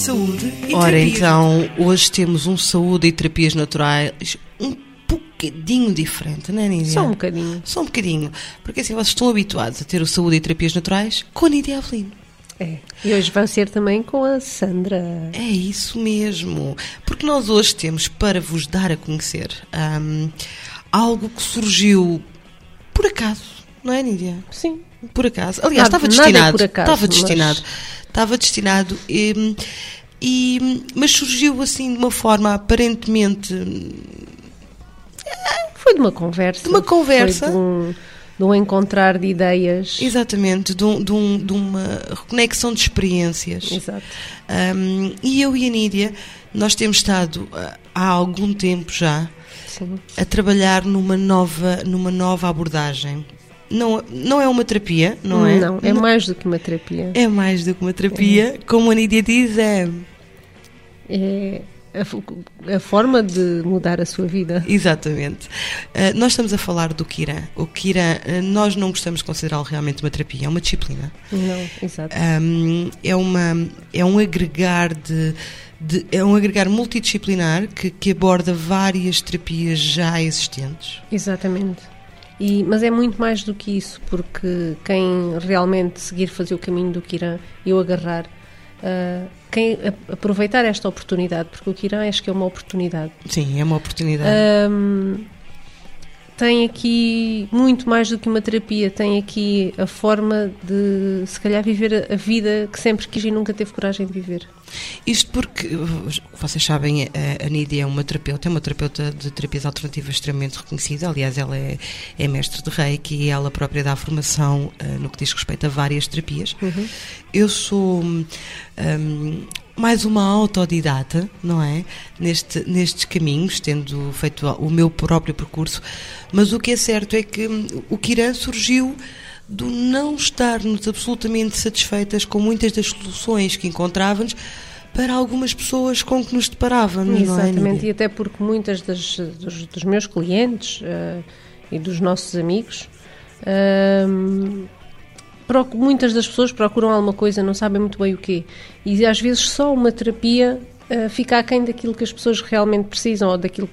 Saúde e Ora, terapias então, hoje temos um saúde e terapias naturais um bocadinho diferente, não é, Nídia? Só um bocadinho. Só um bocadinho. Porque assim, vocês estão habituados a ter o saúde e terapias naturais com a Nídia Avelino. É. E hoje vai ser também com a Sandra. É isso mesmo. Porque nós hoje temos para vos dar a conhecer ahm, algo que surgiu por acaso, não é, Nídia? Sim. Por acaso. Aliás, Nada- estava nada é destinado. por acaso, estava mas- destinado. Estava destinado. E, e- mas surgiu assim de uma forma aparentemente. Foi de uma conversa. De uma conversa. Foi de um, de um encontrar de ideias. Exatamente, de, um- de um- de uma reconexão de experiências. Exato. Um, e eu e a Nídia, nós temos estado ah, há algum tempo já Sim. a trabalhar numa nova, numa nova abordagem. Não, não é uma terapia, não é? Não, é mais do que uma terapia. É mais do que uma terapia, como a Nídia diz, é. É a, a forma de mudar a sua vida. Exatamente. Uh, nós estamos a falar do Kira. O Kira, uh, nós não gostamos de considerá-lo realmente uma terapia, é uma disciplina. Não, exato. Um, é, uma, é um agregar de, de- é um agregar multidisciplinar que, que aborda várias terapias já existentes. Exatamente. E, mas é muito mais do que isso, porque quem realmente seguir fazer o caminho do Kiran e o agarrar, ah, quem aproveitar esta oportunidade, porque o Kiran acho que é uma oportunidade, Sim, é uma oportunidade. Ahm, tem aqui muito mais do que uma terapia, tem aqui a forma de, se calhar, viver a vida que sempre quis e nunca teve coragem de viver. Isto porque, vocês sabem, a, a Nídia é uma terapeuta, é uma terapeuta de terapias alternativas extremamente reconhecida. Aliás, ela é, é mestre de reiki e ela própria dá formação uh, no que diz respeito a várias terapias. Eu sou hum, mais uma autodidata, não é? Neste, nestes caminhos, tendo feito o meu próprio percurso. Mas o que é certo é que hum, o Kiran surgiu do não estarmos absolutamente satisfeitas com muitas das soluções que encontrávamos para algumas pessoas com que nos deparávamos, é? Exatamente, Nídia? e até porque muitas das, dos, dos meus clientes eh, e dos nossos amigos, proc- muitas das pessoas procuram alguma coisa, não sabem muito bem o quê. E às vezes só uma terapia eh, fica aquém daquilo que as pessoas realmente precisam ou daquilo.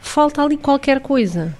Falta ali qualquer coisa.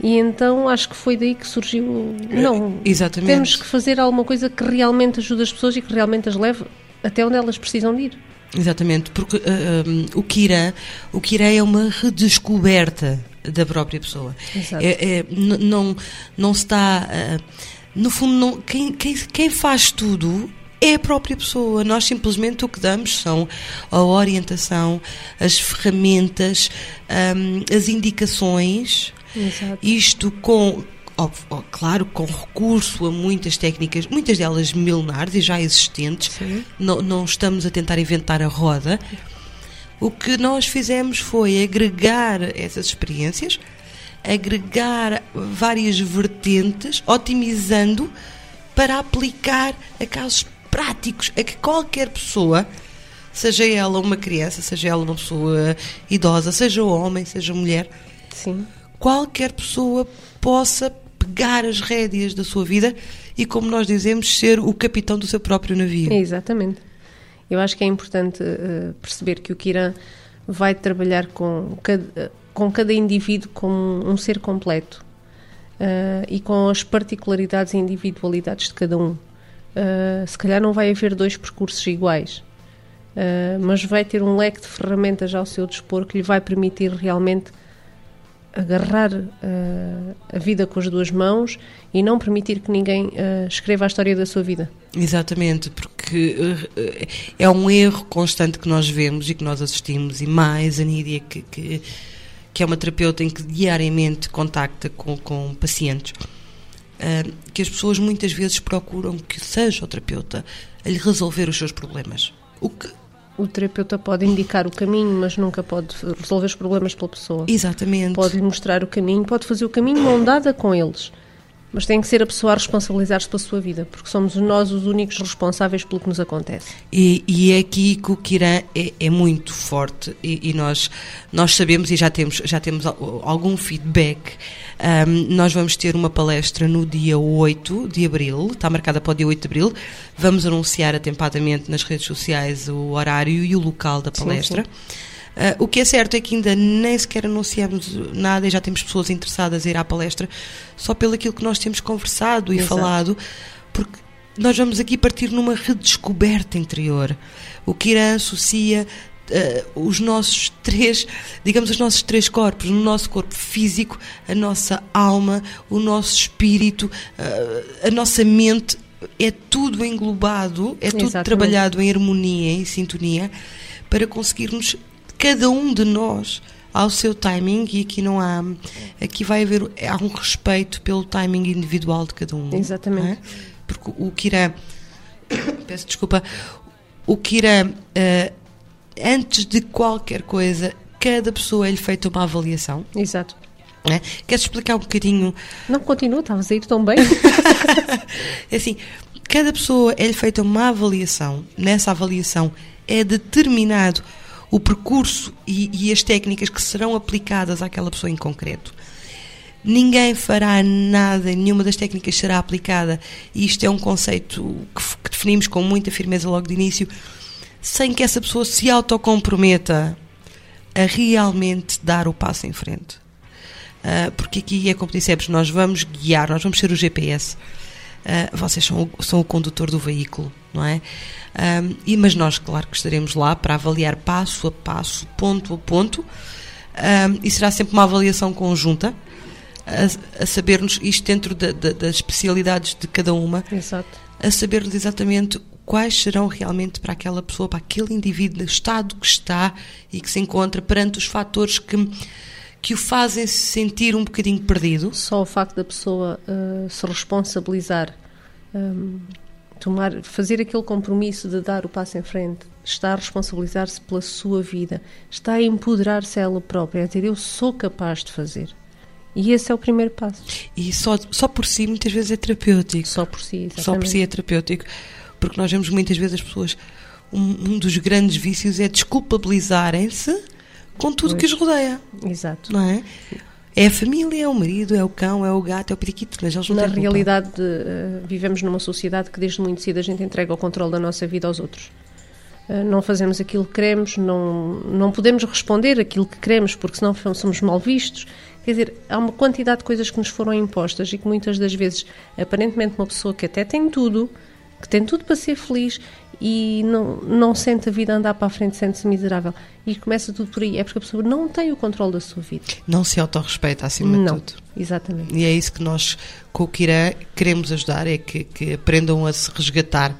E então acho que foi daí que surgiu. Não, Exatamente. temos que fazer alguma coisa que realmente ajude as pessoas e que realmente as leve até onde elas precisam de ir. Exatamente, porque uh, um, o Kira, o Kira é uma redescoberta da própria pessoa. Exato. É, é, não, não se está. uh, no fundo, não, quem, quem, quem faz tudo é a própria pessoa. Nós simplesmente o que damos são a orientação, as ferramentas, um, as indicações. Exato. Isto com, claro, com recurso a muitas técnicas, muitas delas milenares e já existentes. Sim. Não, não estamos a tentar inventar a roda. O que nós fizemos foi agregar essas experiências, agregar várias vertentes, otimizando para aplicar a casos práticos a que qualquer pessoa, seja ela uma criança, seja ela uma pessoa idosa, seja homem, seja mulher, Sim. Qualquer pessoa possa pegar as rédeas da sua vida e, como nós dizemos, ser o capitão do seu próprio navio. Exatamente. Eu acho que é importante eh, perceber que o Kiran vai trabalhar com cada, com cada indivíduo como um ser completo eh, e com as particularidades e individualidades de cada um. Eh, se calhar não vai haver dois percursos iguais, mas vai ter um leque de ferramentas ao seu dispor que lhe vai permitir realmente agarrar eh, a vida com as duas mãos e não permitir que ninguém eh, escreva a história da sua vida. Exatamente, porque eh, é um erro constante que nós vemos e que nós assistimos, e mais a Nídia, que, que, que é uma terapeuta em que diariamente contacta com, com pacientes, que as pessoas muitas vezes procuram que seja o terapeuta a lhe resolver os seus problemas. O que, O terapeuta pode indicar o caminho, mas nunca pode resolver os problemas pela pessoa. exatamente. Pode lhe mostrar o caminho, pode fazer o caminho mão dada com eles. Mas tem que ser a pessoa a responsabilizar-se pela sua vida, porque somos nós os únicos responsáveis pelo que nos acontece. E, e é aqui que o Kiran é, é muito forte e, e nós, nós sabemos e já temos, já temos al- algum feedback. Ahm, nós vamos ter uma palestra no dia 8 de abril, está marcada para o dia 8 de abril. Vamos anunciar atempadamente nas redes sociais o horário e o local da Sim, palestra. Ah, o que é certo é que ainda nem sequer anunciamos nada e já temos pessoas interessadas a ir à palestra só pelo aquilo que nós temos conversado e Exato. falado, porque nós vamos aqui partir numa redescoberta interior. O Kiran associa eh, os nossos três, digamos, os nossos três corpos, o nosso corpo físico, a nossa alma, o nosso espírito, eh, a nossa mente, é tudo englobado, é tudo Exatamente. trabalhado em harmonia, em sintonia, para conseguirmos, cada um de nós, ao seu timing, e aqui não há, aqui vai haver, há um respeito pelo timing individual de cada um. Exatamente. não é? Porque o Kiran, peço desculpa, o Kiran, eh, antes de qualquer coisa, cada pessoa é-lhe feita uma avaliação. Exato. é? Queres explicar um bocadinho Não, continua, estavas a ir tão bem. É assim, cada pessoa é-lhe feita uma avaliação. Nessa avaliação é determinado o percurso e, e as técnicas que serão aplicadas àquela pessoa em concreto. Ninguém fará nada, nenhuma das técnicas será aplicada, e isto é um conceito que, que definimos com muita firmeza logo de início, sem que essa pessoa se autocomprometa a realmente dar o passo em frente. Ah, porque aqui é como dissemos, nós vamos guiar, nós vamos ser o GPS. Ah, vocês são o, são o condutor do veículo, não é? Ahm, e, mas nós, claro que estaremos lá para avaliar passo a passo, ponto a ponto, Ahm, e será sempre uma avaliação conjunta, a, a sabermos isto dentro da- da- das especialidades de cada uma, Exato. a sabermos exatamente quais serão realmente para aquela pessoa, para aquele indivíduo, no estado que está e que se encontra perante os fatores que, que o fazem se sentir um bocadinho perdido. Só o facto da pessoa uh, se responsabilizar, um, tomar, fazer aquele compromisso de dar o passo em frente, está a responsabilizar-se pela sua vida, está a empoderar-se a ela própria, a dizer eu sou capaz de fazer. E esse é o primeiro passo. E só, só por si muitas vezes é terapêutico. Só por si, exatamente. Só por si é terapêutico. Porque nós vemos muitas vezes as pessoas. Um, um dos grandes vícios é desculpabilizarem-se com tudo que os rodeia, Exato. não é? É a família, é o marido, é o cão, é o gato, é o periquito, mas eles não Na têm culpa. realidade, uh, vivemos numa sociedade que desde muito cedo a gente entrega o controle da nossa vida aos outros. Uh, não fazemos aquilo que queremos, não, não podemos responder aquilo que queremos, porque senão somos mal vistos. Quer dizer, há uma quantidade de coisas que nos foram impostas e que muitas das vezes, aparentemente, uma pessoa que até tem tudo, que tem tudo para ser feliz e não, não sente a vida andar para a frente, sente-se miserável. E começa tudo por aí. É porque a pessoa não tem o controle da sua vida. Não se autorrespeita acima não, de tudo. exatamente. E é isso que nós, com o Kirã, queremos ajudar: é que, que aprendam a se resgatar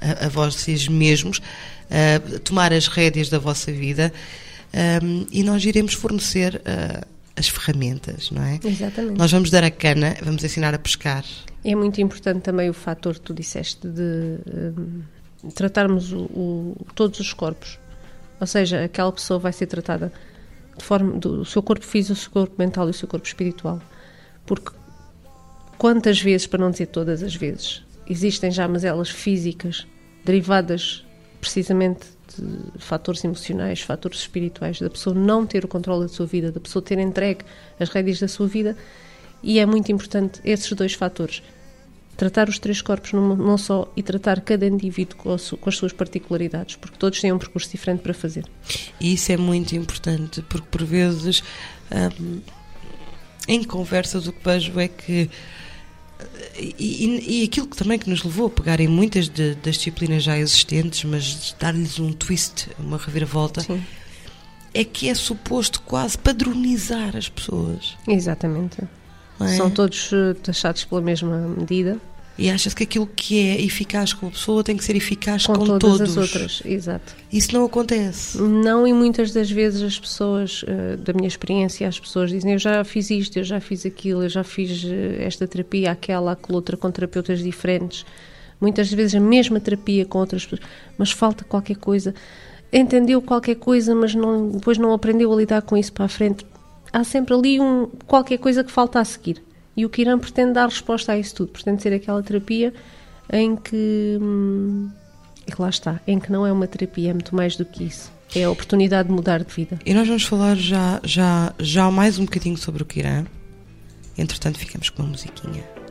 a, a vocês mesmos, a tomar as rédeas da vossa vida um, e nós iremos fornecer uh, as ferramentas, não é? Exatamente. Nós vamos dar a cana, vamos ensinar a pescar. É muito importante também o fator que tu disseste de hum, tratarmos o, o- todos os corpos. Ou seja, aquela pessoa vai ser tratada de forma do seu corpo físico, o seu corpo mental e o seu corpo espiritual. Porque quantas vezes, para não dizer todas as vezes, existem já mazelas físicas derivadas precisamente de fatores emocionais, fatores espirituais, da pessoa não ter o controle da sua vida, da pessoa ter entregue as rédeas da sua vida, e é muito importante esses dois fatores. Tratar os três corpos não, não só e tratar cada indivíduo com as suas particularidades, porque todos têm um percurso diferente para fazer. E isso é muito importante, porque por vezes, hum, em conversas, o que vejo é que. E, e- e aquilo que também que nos levou a pegar em muitas de- das disciplinas já existentes, mas dar-lhes um twist, uma reviravolta, Sim. é que é suposto quase padronizar as pessoas. Exatamente. É? São todos eh, taxados pela mesma medida. E achas que aquilo que é eficaz com a pessoa tem que ser eficaz com, com todas todos. as outras, exato. Isso não acontece. Não, e muitas das vezes as pessoas, eh, da minha experiência, as pessoas dizem: Eu já fiz isto, eu já fiz aquilo, eu já fiz eh, esta terapia, aquela, aquela outra, com terapeutas diferentes. Muitas vezes a mesma terapia com outras pessoas, mas falta qualquer coisa. Entendeu qualquer coisa, mas não, depois não aprendeu a lidar com isso para a frente há sempre ali um, qualquer coisa que falta a seguir. E o Kiran pretende dar resposta a isso tudo, pretende ser aquela terapia em que. Hum, lá está, em que não é uma terapia, é muito mais do que isso. É a oportunidade de mudar de vida. E nós vamos falar já, já, já mais um bocadinho sobre o Kiran. Entretanto, ficamos com uma musiquinha.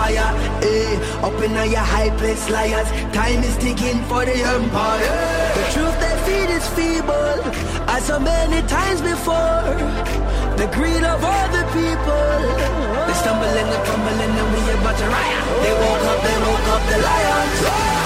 fire. Eh, up in all your high place liars. Time is ticking for the empire. Yeah. The truth they feed is feeble, as so many times before. The greed of all the people. They stumble and they crumble and then we about to riot. They woke up, they woke up the lions.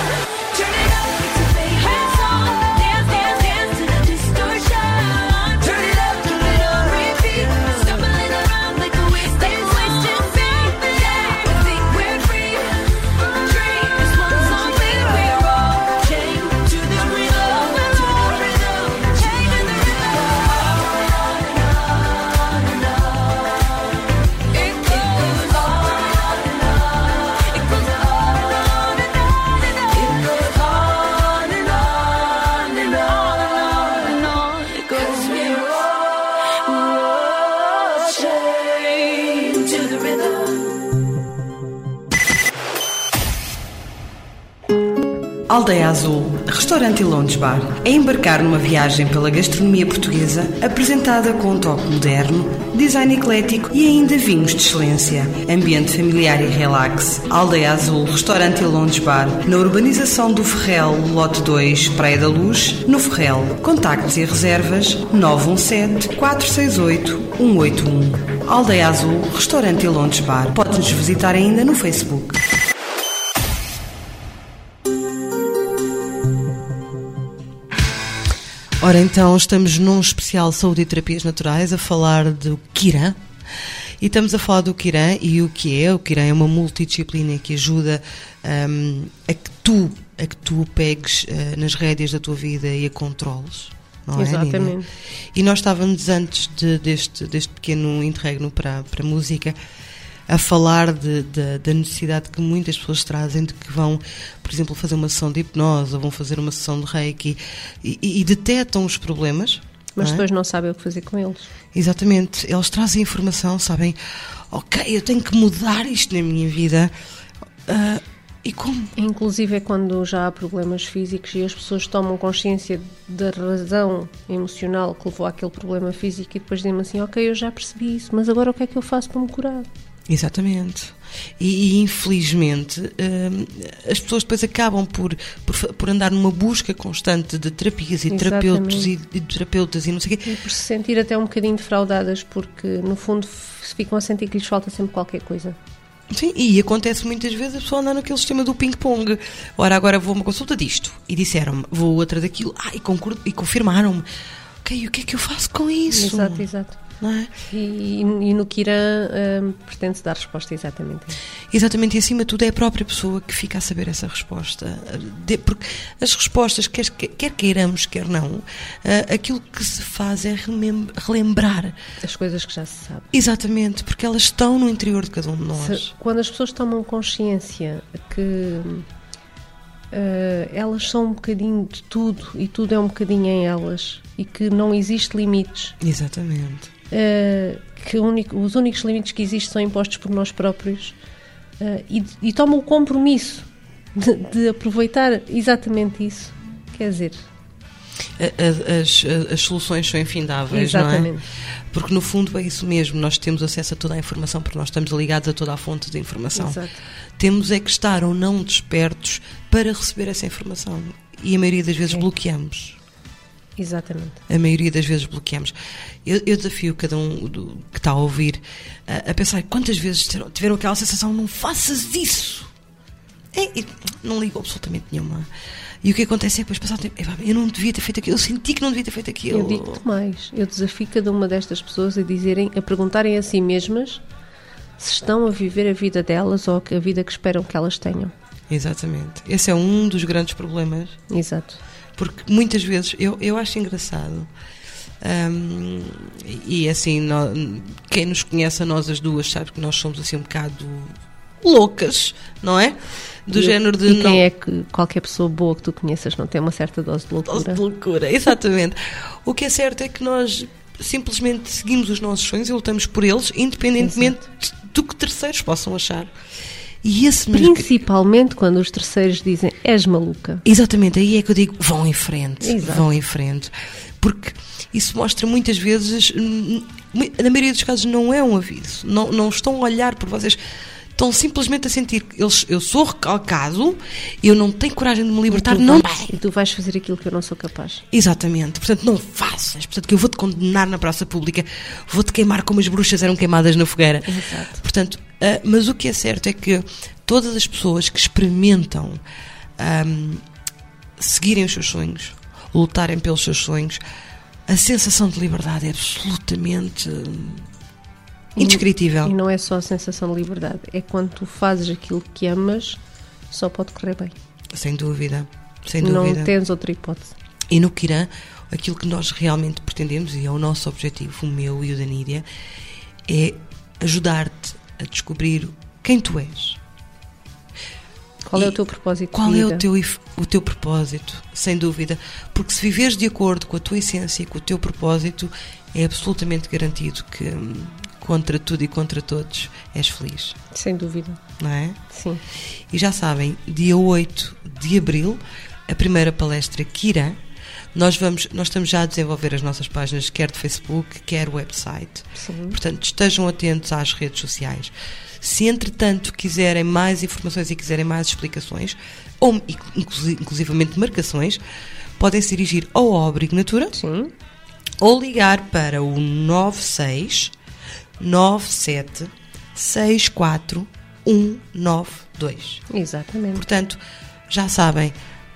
Aldeia Azul, Restaurante e Lounge Bar, é embarcar numa viagem pela gastronomia portuguesa apresentada com um toque moderno, design eclético e ainda vinhos de excelência. Ambiente familiar e relax. Aldeia Azul, Restaurante e Lounge Bar, na urbanização do Ferrel, Lote 2, Praia da Luz, no Ferrel. Contactos e reservas 917 468 181. Aldeia Azul, Restaurante e Lounge Bar. Pode-nos visitar ainda no Facebook. Ora, então, estamos num especial Saúde e Terapias Naturais a falar do Kiran. E estamos a falar do Kiran e o que é. O Kiran é uma multidisciplina que ajuda hum, a que tu, a que tu pegues eh, nas rédeas da tua vida e a controles. Não é, Nina? Exatamente. E nós estávamos antes de- deste, deste pequeno interregno para, para a música a falar de- de- da necessidade que muitas pessoas trazem de que vão, por exemplo, fazer uma sessão de hipnose ou vão fazer uma sessão de reiki e, e, e detectam os problemas. Mas não é? depois não sabem o que fazer com eles. Exatamente, eles trazem informação, sabem, ok, eu tenho que mudar isto na minha vida. Ah, e como? Inclusive é quando já há problemas físicos e as pessoas tomam consciência da razão emocional que levou àquele problema físico e depois dizem assim, ok, eu já percebi isso, mas agora o que é que eu faço para me curar? Exatamente. E, e, infelizmente hum, as pessoas depois acabam por, por, por andar numa busca constante de terapias e Exatamente. terapeutas e, e terapeutas e não sei o quê. E por se sentir até um bocadinho defraudadas porque no fundo ficam a sentir que lhes falta sempre qualquer coisa. Sim, e acontece muitas vezes a pessoa andar naquele sistema do ping-pong. Ora, agora vou a uma consulta disto e disseram-me, vou outra daquilo, ah, e, e confirmaram-me. Ok, e o que é que eu faço com isso? Exato, exato. Não é? E, e no Kiran hum, pretende-se dar resposta exatamente a isso. Exatamente, e acima de tudo é a própria pessoa que fica a saber essa resposta. De- porque as respostas, quer, quer queiramos, quer não, ah, aquilo que se faz é relembrar. As coisas que já se sabe. Exatamente, porque elas estão no interior de cada um de nós. Se- quando as pessoas tomam consciência que eh, elas são um bocadinho de tudo e tudo é um bocadinho em elas e que não existe limites, Exatamente. Eh, que os únicos limites que existem são impostos por nós próprios eh, e, e tomam o compromisso de, de aproveitar exatamente isso. Quer dizer, As, as soluções são infindáveis, não é? Exatamente. Porque no fundo é isso mesmo, nós temos acesso a toda a informação porque nós estamos ligados a toda a fonte de informação. Exato. Temos é que estar ou não despertos para receber essa informação. E a maioria das vezes É. bloqueamos. Exatamente. A maioria das vezes bloqueamos. Eu, eu desafio cada um do- que está a ouvir a, a pensar quantas vezes tiveram, aquela sensação: não faças isso. É, não ligo absolutamente nenhuma. E o que acontece é que depois passar o tempo, "Epá, eu não devia ter feito aquilo, eu senti que não devia ter feito aquilo. Eu digo-te mais, eu desafio cada uma destas pessoas a dizerem, a perguntarem a si mesmas se estão a viver a vida delas ou a vida que esperam que elas tenham. Exatamente. Esse é um dos grandes problemas Exato. Porque muitas vezes eu, eu acho engraçado. hum, e assim, nó- quem nos conhece a nós as duas sabe que nós somos assim um bocado loucas, não é? Do E- género de E não. quem é que qualquer pessoa boa que tu conheças não tem uma certa dose de Dose loucura? de loucura, exatamente. o que é certo é que nós simplesmente seguimos os nossos sonhos e lutamos por eles, independentemente do que terceiros possam achar. E esse. Principalmente quando os terceiros dizem és maluca. Exatamente, aí é que eu digo, vão em frente, Exato. vão em frente. Porque isso mostra muitas vezes, na maioria dos casos, não é um aviso. Não, não estão a olhar por vocês. Estão simplesmente a sentir que eles, eu sou recalcado, eu não tenho coragem de me libertar, e, não vais, vai. e tu vais fazer aquilo que eu não sou capaz. Exatamente, portanto não faças, portanto que eu vou-te condenar na praça pública, vou-te queimar como as bruxas eram queimadas na fogueira. Exato. Portanto, mas o que é certo é que todas as pessoas que experimentam ahm, seguirem os seus sonhos, lutarem pelos seus sonhos, a sensação de liberdade é absolutamente indescritível. E não é só a sensação de liberdade, é quando tu fazes aquilo que amas, só pode correr bem. Sem dúvida, sem Não dúvida. tens outra hipótese. E no Kiran, aquilo que nós realmente pretendemos, e é o nosso objetivo, o meu e o da Nídia, é ajudar-te a descobrir quem tu és. Qual é E o teu propósito Qual é o teu, o teu propósito? Sem dúvida. Porque se viveres de acordo com a tua essência e com o teu propósito, é absolutamente garantido que, hum, contra tudo e contra todos, és feliz. Sem dúvida, Não é? sim. E já sabem, dia 8 de abril, a primeira palestra Kira. Nós, vamos, nós estamos já a desenvolver as nossas páginas, quer de Facebook, quer website. Sim. Portanto, estejam atentos às redes sociais. Se, entretanto, quiserem mais informações e quiserem mais explicações, ou inclusi- inclusivamente marcações, podem se dirigir ao Obrigo Natura Sim. ou ligar para o 96 97 64 192. Exatamente. Portanto, já sabem,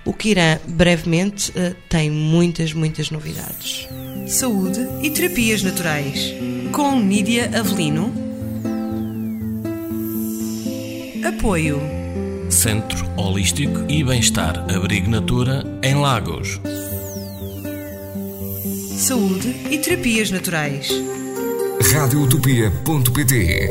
O Kiran brevemente eh, tem muitas, muitas novidades. Saúde e terapias naturais. Com Nídia Avelino. Apoio. Centro Holístico e Bem-Estar Abrigo Natura em Lagos. Saúde e terapias naturais. Radioutopia.pt